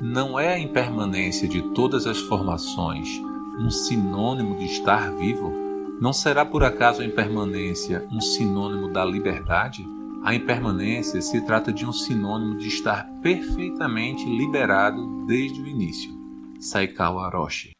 Não é a impermanência de todas as formações um sinônimo de estar vivo? Não será por acaso a impermanência um sinônimo da liberdade? A impermanência se trata de um sinônimo de estar perfeitamente liberado desde o início. Saikawa Roshi